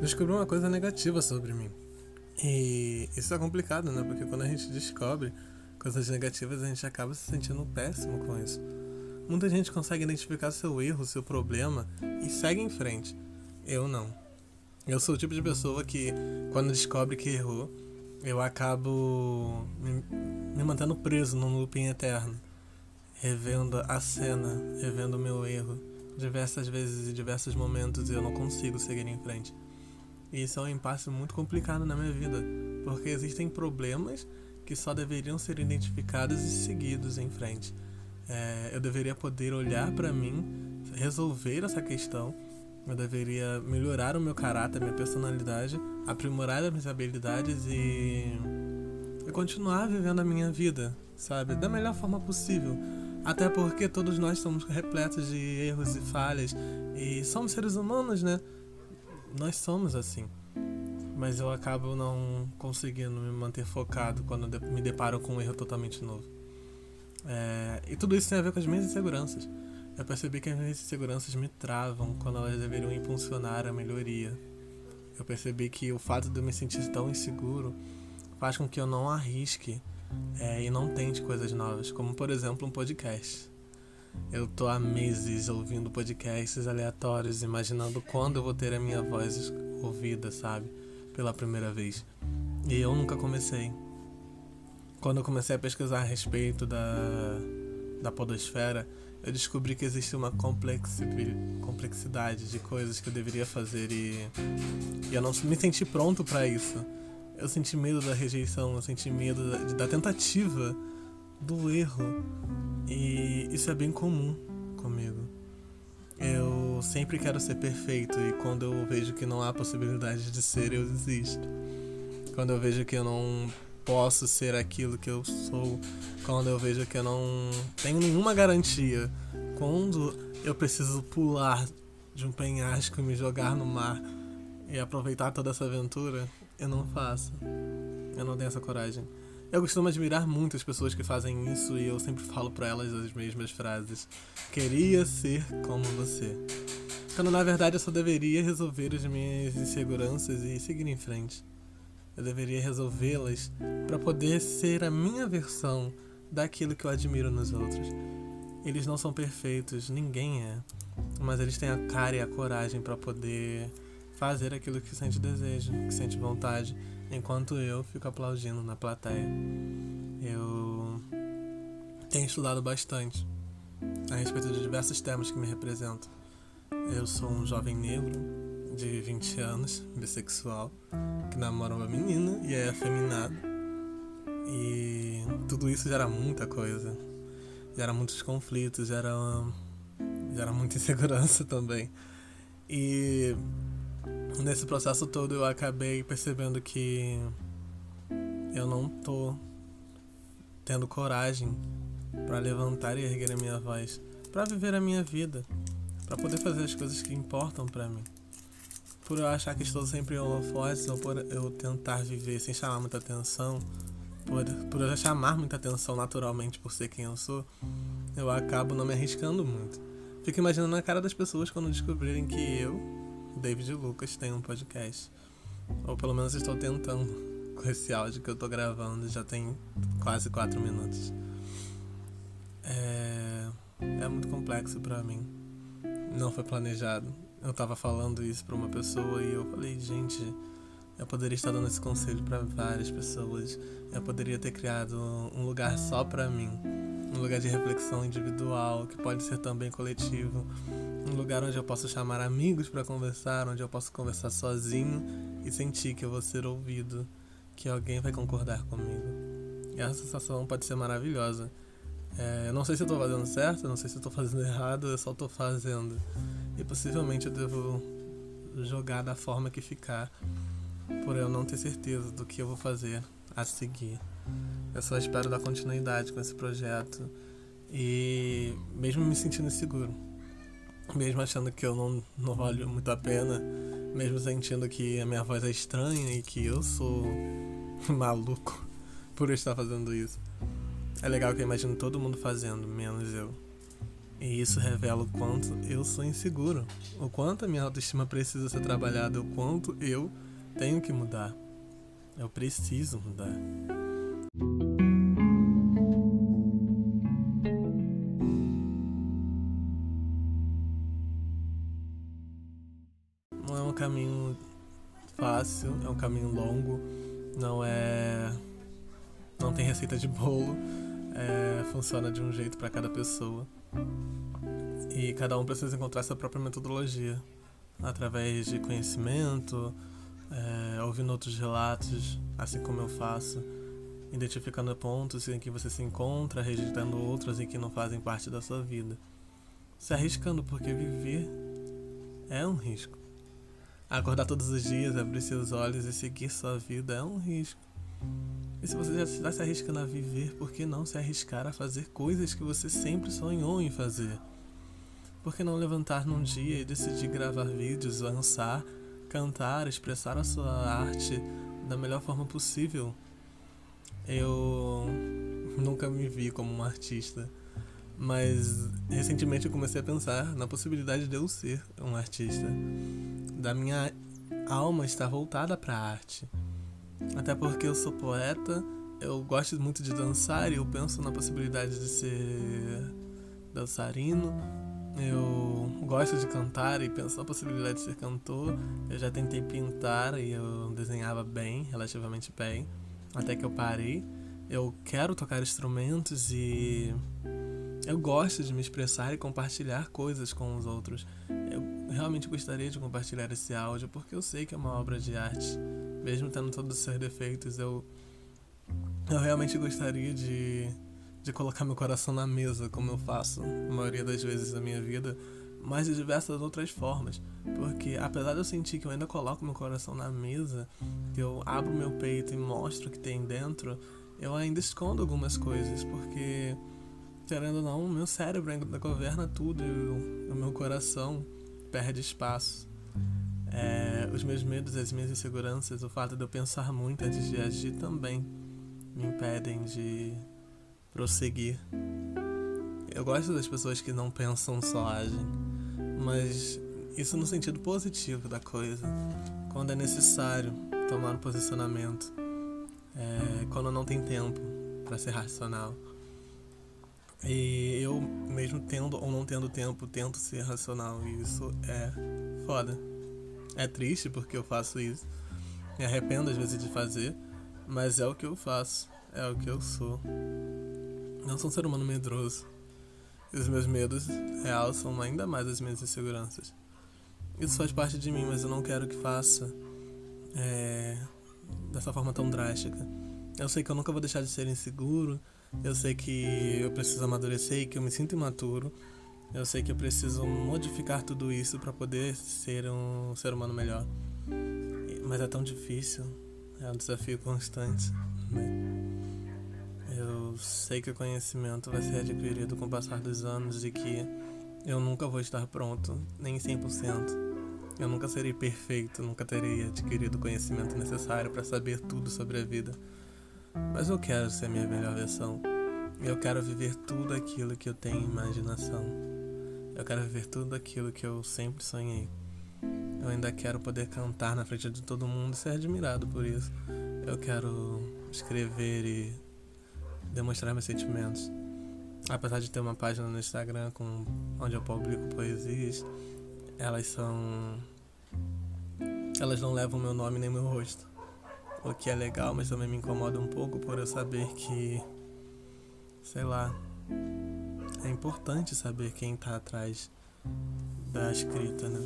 descobri uma coisa negativa sobre mim. E isso é complicado, né? Porque quando a gente descobre coisas negativas, a gente acaba se sentindo péssimo com isso. Muita gente consegue identificar seu erro, seu problema e segue em frente. Eu não. Eu sou o tipo de pessoa que, quando descobre que errou, eu acabo me, me mantendo preso num looping eterno, revendo a cena, revendo o meu erro diversas vezes e diversos momentos e eu não consigo seguir em frente. Isso é um impasse muito complicado na minha vida, porque existem problemas que só deveriam ser identificados e seguidos em frente. É, eu deveria poder olhar para mim, resolver essa questão. Eu deveria melhorar o meu caráter, minha personalidade, aprimorar as minhas habilidades e, e continuar vivendo a minha vida, sabe? Da melhor forma possível. Até porque todos nós somos repletos de erros e falhas e somos seres humanos, né? Nós somos assim. Mas eu acabo não conseguindo me manter focado quando me deparo com um erro totalmente novo. É, e tudo isso tem a ver com as minhas inseguranças. Eu percebi que as minhas inseguranças me travam quando elas deveriam impulsionar a melhoria. Eu percebi que o fato de eu me sentir tão inseguro faz com que eu não arrisque é, e não tente coisas novas, como por exemplo um podcast. Eu tô há meses ouvindo podcasts aleatórios, imaginando quando eu vou ter a minha voz ouvida, sabe? Pela primeira vez. E eu nunca comecei. Quando eu comecei a pesquisar a respeito da, da podosfera, eu descobri que existe uma complexidade de coisas que eu deveria fazer e, e eu não me senti pronto para isso. Eu senti medo da rejeição, eu senti medo da, da tentativa, do erro. E isso é bem comum comigo. Eu sempre quero ser perfeito e quando eu vejo que não há possibilidade de ser, eu desisto. Quando eu vejo que eu não posso ser aquilo que eu sou, quando eu vejo que eu não tenho nenhuma garantia, quando eu preciso pular de um penhasco e me jogar no mar e aproveitar toda essa aventura, eu não faço. Eu não tenho essa coragem. Eu costumo admirar muito as pessoas que fazem isso e eu sempre falo para elas as mesmas frases. Queria ser como você. Quando na verdade eu só deveria resolver as minhas inseguranças e seguir em frente. Eu deveria resolvê-las para poder ser a minha versão daquilo que eu admiro nos outros. Eles não são perfeitos, ninguém é, mas eles têm a cara e a coragem para poder fazer aquilo que sente desejo, que sente vontade, enquanto eu fico aplaudindo na plateia. Eu tenho estudado bastante a respeito de diversos temas que me representam. Eu sou um jovem negro de 20 anos, bissexual, que namora uma menina e é afeminado. E tudo isso gera muita coisa. Gera muitos conflitos, gera, gera muita insegurança também. E nesse processo todo eu acabei percebendo que eu não tô tendo coragem para levantar e erguer a minha voz, para viver a minha vida, para poder fazer as coisas que importam para mim. Por eu achar que estou sempre em holofotes ou por eu tentar viver sem chamar muita atenção, por, por eu chamar muita atenção naturalmente por ser quem eu sou, eu acabo não me arriscando muito. Fico imaginando a cara das pessoas quando descobrirem que eu, David Lucas tem um podcast. Ou pelo menos estou tentando com esse áudio que eu tô gravando, já tem quase 4 minutos. É, é muito complexo para mim. Não foi planejado. Eu tava falando isso para uma pessoa e eu falei, gente, eu poderia estar dando esse conselho para várias pessoas. Eu poderia ter criado um lugar só para mim, um lugar de reflexão individual que pode ser também coletivo, um lugar onde eu posso chamar amigos para conversar, onde eu posso conversar sozinho e sentir que eu vou ser ouvido, que alguém vai concordar comigo. E essa sensação pode ser maravilhosa. É, eu não sei se eu tô fazendo certo, não sei se eu tô fazendo errado, eu só tô fazendo. E possivelmente eu devo jogar da forma que ficar, por eu não ter certeza do que eu vou fazer a seguir. Eu só espero dar continuidade com esse projeto e mesmo me sentindo inseguro mesmo achando que eu não, não valho muito a pena, mesmo sentindo que a minha voz é estranha e que eu sou maluco por estar fazendo isso. É legal que eu imagino todo mundo fazendo, menos eu. E isso revela o quanto eu sou inseguro, o quanto a minha autoestima precisa ser trabalhada, o quanto eu tenho que mudar. Eu preciso mudar. Fácil, é um caminho longo, não é. não tem receita de bolo, é... funciona de um jeito para cada pessoa. E cada um precisa encontrar sua própria metodologia através de conhecimento, é, ouvindo outros relatos, assim como eu faço, identificando pontos em que você se encontra, rejeitando outros em que não fazem parte da sua vida. Se arriscando, porque viver é um risco. Acordar todos os dias, abrir seus olhos e seguir sua vida é um risco. E se você já está se arriscando a viver, por que não se arriscar a fazer coisas que você sempre sonhou em fazer? Por que não levantar num dia e decidir gravar vídeos, lançar, cantar, expressar a sua arte da melhor forma possível? Eu nunca me vi como um artista, mas recentemente eu comecei a pensar na possibilidade de eu ser um artista, da minha alma estar voltada para a arte. Até porque eu sou poeta, eu gosto muito de dançar e eu penso na possibilidade de ser dançarino. Eu gosto de cantar e penso na possibilidade de ser cantor. Eu já tentei pintar e eu desenhava bem, relativamente bem, até que eu parei. Eu quero tocar instrumentos e eu gosto de me expressar e compartilhar coisas com os outros. Eu realmente gostaria de compartilhar esse áudio porque eu sei que é uma obra de arte. Mesmo tendo todos os seus defeitos, eu, eu realmente gostaria de, de colocar meu coração na mesa, como eu faço a maioria das vezes da minha vida, mas de diversas outras formas. Porque apesar de eu sentir que eu ainda coloco meu coração na mesa, que eu abro meu peito e mostro o que tem dentro, eu ainda escondo algumas coisas, porque querendo ou não, o meu cérebro ainda governa tudo e o, meu coração perde espaço. É, os meus medos, as minhas inseguranças, o fato de eu pensar muito antes de agir também me impedem de prosseguir. Eu gosto das pessoas que não pensam, só agem, mas isso no sentido positivo da coisa. Quando é necessário tomar um posicionamento, é, quando não tem tempo para ser racional. E eu, mesmo tendo ou não tendo tempo, tento ser racional. E isso é foda. É triste porque eu faço isso. Me arrependo às vezes de fazer, mas é o que eu faço. É o que eu sou. Não sou um ser humano medroso. E os meus medos realçam ainda mais as minhas inseguranças. Isso faz parte de mim, mas eu não quero que faça é, dessa forma tão drástica. Eu sei que eu nunca vou deixar de ser inseguro eu sei que eu preciso amadurecer e que eu me sinto imaturo. Eu sei que eu preciso modificar tudo isso para poder ser um ser humano melhor. Mas é tão difícil, é um desafio constante. Né? Eu sei que o conhecimento vai ser adquirido com o passar dos anos e que eu nunca vou estar pronto, nem 100%. Eu nunca serei perfeito, nunca terei adquirido o conhecimento necessário para saber tudo sobre a vida. Mas eu quero ser minha melhor versão. Eu quero viver tudo aquilo que eu tenho imaginação. Eu quero viver tudo aquilo que eu sempre sonhei. Eu ainda quero poder cantar na frente de todo mundo e ser admirado por isso. Eu quero escrever e demonstrar meus sentimentos. Apesar de ter uma página no Instagram com, onde eu publico poesias, elas são. Elas não levam meu nome nem meu rosto o que é legal, mas também me incomoda um pouco por eu saber que, sei lá, é importante saber quem está atrás da escrita, né?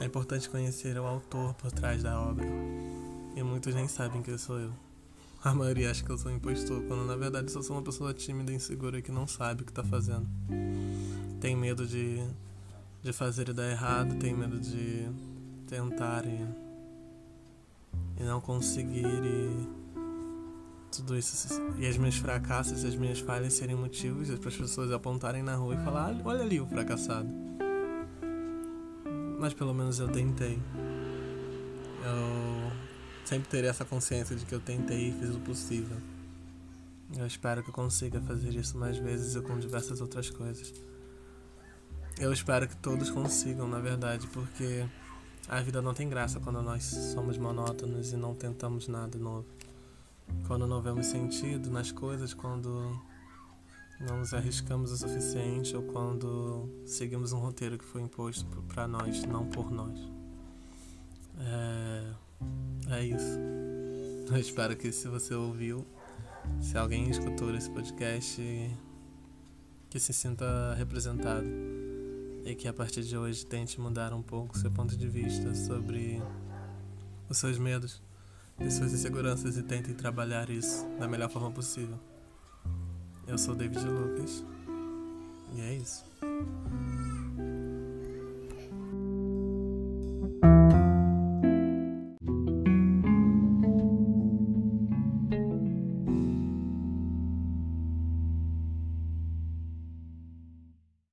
É importante conhecer o autor por trás da obra. E muitos nem sabem que eu sou eu. A maioria acha que eu sou um impostor, quando na verdade eu sou uma pessoa tímida e insegura que não sabe o que está fazendo. Tem medo de, de fazer e dar errado, tem medo de tentar e e não conseguir e tudo isso e as minhas fracassos, as minhas falhas serem motivos para as pessoas apontarem na rua e falar: olha ali o fracassado. Mas pelo menos eu tentei. Eu sempre terei essa consciência de que eu tentei e fiz o possível. Eu espero que eu consiga fazer isso mais vezes e com diversas outras coisas. eu espero que todos consigam, na verdade, porque a vida não tem graça quando nós somos monótonos e não tentamos nada novo. Quando não vemos sentido nas coisas, quando não nos arriscamos o suficiente ou quando seguimos um roteiro que foi imposto para nós, não por nós. É, é isso. Eu espero que se você ouviu, se alguém escutou esse podcast, que se sinta representado e que a partir de hoje tente mudar um pouco seu ponto de vista sobre os seus medos e suas inseguranças e tente trabalhar isso da melhor forma possível. Eu sou David Lucas e é isso.